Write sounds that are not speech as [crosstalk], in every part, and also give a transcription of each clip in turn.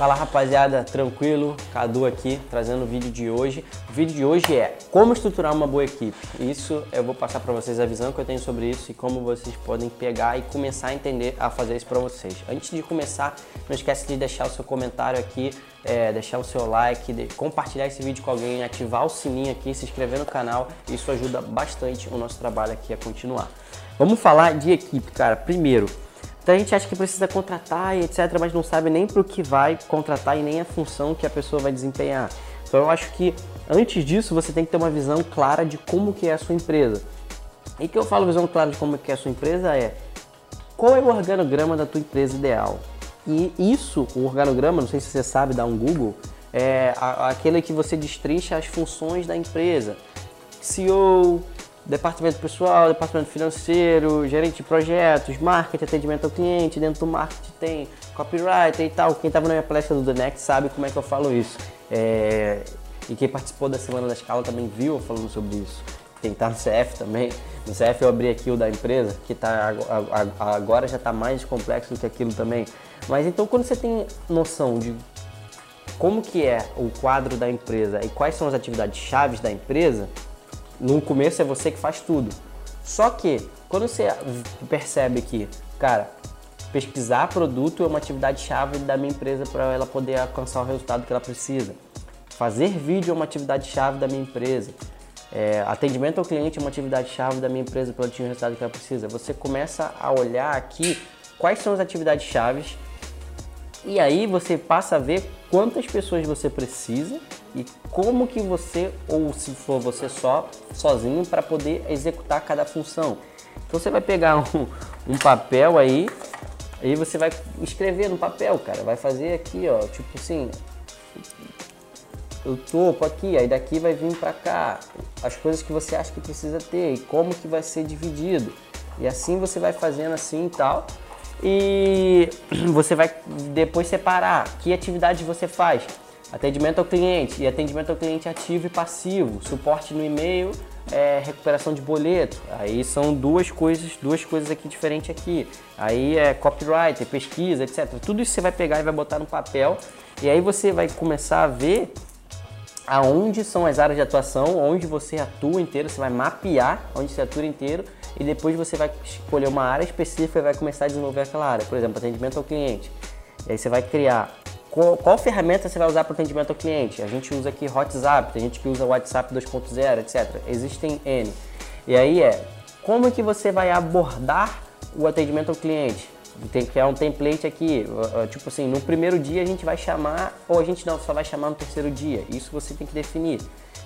Fala rapaziada, tranquilo? Cadu aqui trazendo o vídeo de hoje. O vídeo de hoje é como estruturar uma boa equipe. Isso eu vou passar para vocês a visão que eu tenho sobre isso e como vocês podem pegar e começar a entender a fazer isso para vocês. Antes de começar, não esquece de deixar o seu comentário aqui, é, deixar o seu like, de, compartilhar esse vídeo com alguém, ativar o sininho aqui, se inscrever no canal. Isso ajuda bastante o nosso trabalho aqui a continuar. Vamos falar de equipe, cara. Primeiro, então a gente acha que precisa contratar e etc, mas não sabe nem para o que vai contratar e nem a função que a pessoa vai desempenhar. Então eu acho que antes disso você tem que ter uma visão clara de como que é a sua empresa. E que eu falo visão clara de como que é a sua empresa é qual é o organograma da tua empresa ideal. E isso, o organograma, não sei se você sabe, dá um Google, é aquele que você destrincha as funções da empresa. CEO, departamento pessoal, departamento financeiro, gerente de projetos, marketing, atendimento ao cliente. Dentro do marketing tem copywriter e tal. Quem estava na minha palestra do The Next sabe como é que eu falo isso. É... E quem participou da Semana da Escala também viu eu falando sobre isso. Quem está no CF também. No CF eu abri aqui o da empresa, que tá, agora já está mais complexo do que aquilo também. Mas então quando você tem noção de como que é o quadro da empresa e quais são as atividades chaves da empresa, no começo é você que faz tudo. Só que quando você percebe que, cara, pesquisar produto é uma atividade chave da minha empresa para ela poder alcançar o resultado que ela precisa. Fazer vídeo é uma atividade chave da minha empresa. É, atendimento ao cliente é uma atividade chave da minha empresa para ela atingir o resultado que ela precisa. Você começa a olhar aqui quais são as atividades chaves e aí você passa a ver quantas pessoas você precisa e como que você, ou se for você só, sozinho, para poder executar cada função. Então você vai pegar um, um papel aí, aí você vai escrever no papel, cara. Vai fazer aqui, ó, tipo assim, o topo aqui, aí daqui vai vir para cá, as coisas que você acha que precisa ter e como que vai ser dividido. E assim você vai fazendo assim e tal e [clears throat] você vai depois separar que atividade você faz. Atendimento ao cliente e atendimento ao cliente ativo e passivo, suporte no e-mail, é, recuperação de boleto. Aí são duas coisas, duas coisas aqui diferentes aqui. Aí é copyright, pesquisa, etc. Tudo isso você vai pegar e vai botar no papel e aí você vai começar a ver aonde são as áreas de atuação, onde você atua inteiro, você vai mapear onde você atua inteiro e depois você vai escolher uma área específica e vai começar a desenvolver aquela área. Por exemplo, atendimento ao cliente. E aí você vai criar qual, qual ferramenta você vai usar para atendimento ao cliente. A gente usa aqui WhatsApp, tem gente que usa WhatsApp 2.0, etc. Existem N. E aí é como é que você vai abordar o atendimento ao cliente. Tem que criar um template aqui, tipo assim, no primeiro dia a gente vai chamar, ou a gente não, só vai chamar no terceiro dia. Isso você tem que definir.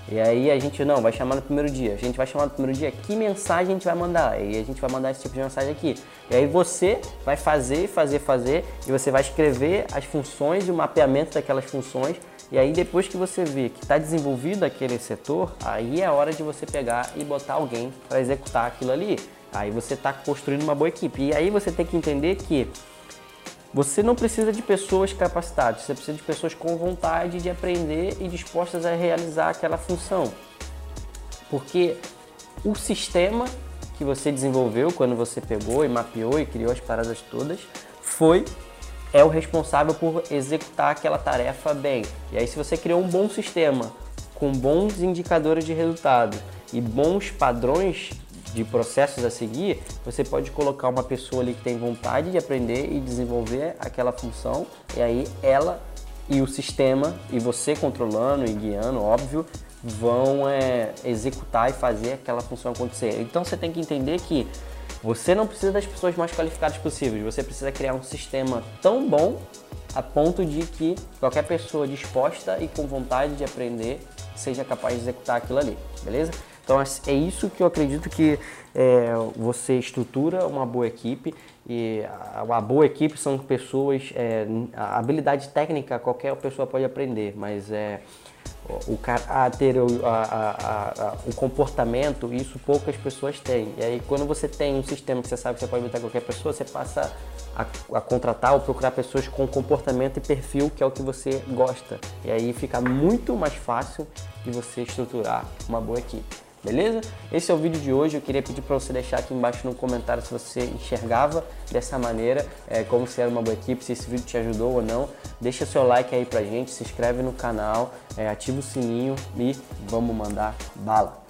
E aí a gente não, vai chamar no primeiro dia. A gente vai chamar no primeiro dia que mensagem a gente vai mandar. E a gente vai mandar esse tipo de mensagem aqui. E aí você vai fazer, fazer, fazer. E você vai escrever as funções e o mapeamento daquelas funções. E aí depois que você vê que está desenvolvido aquele setor, aí é a hora de você pegar e botar alguém para executar aquilo ali. Aí você está construindo uma boa equipe. E aí você tem que entender que você não precisa de pessoas capacitadas, você precisa de pessoas com vontade de aprender e dispostas a realizar aquela função. Porque o sistema que você desenvolveu quando você pegou e mapeou e criou as paradas todas foi é o responsável por executar aquela tarefa bem. E aí se você criou um bom sistema com bons indicadores de resultado e bons padrões de processos a seguir, você pode colocar uma pessoa ali que tem vontade de aprender e desenvolver aquela função, e aí ela e o sistema, e você controlando e guiando, óbvio, vão é, executar e fazer aquela função acontecer. Então você tem que entender que você não precisa das pessoas mais qualificadas possíveis, você precisa criar um sistema tão bom a ponto de que qualquer pessoa disposta e com vontade de aprender seja capaz de executar aquilo ali, beleza? Então é isso que eu acredito que é, você estrutura uma boa equipe e a, a boa equipe são pessoas, é, a habilidade técnica qualquer pessoa pode aprender, mas é o caráter, o, a, a, o comportamento, isso poucas pessoas têm. E aí quando você tem um sistema que você sabe que você pode botar qualquer pessoa, você passa a, a, contratar ou procurar pessoas com comportamento e perfil que é o que você gosta. E aí fica muito mais fácil de você estruturar uma boa equipe beleza? Esse é o vídeo de hoje. Eu queria pedir para você deixar aqui embaixo no comentário se você enxergava dessa maneira, é, como se era uma boa equipe, se esse vídeo te ajudou ou não. Deixa seu like aí pra gente, se inscreve no canal, é, ativa o sininho e vamos mandar bala.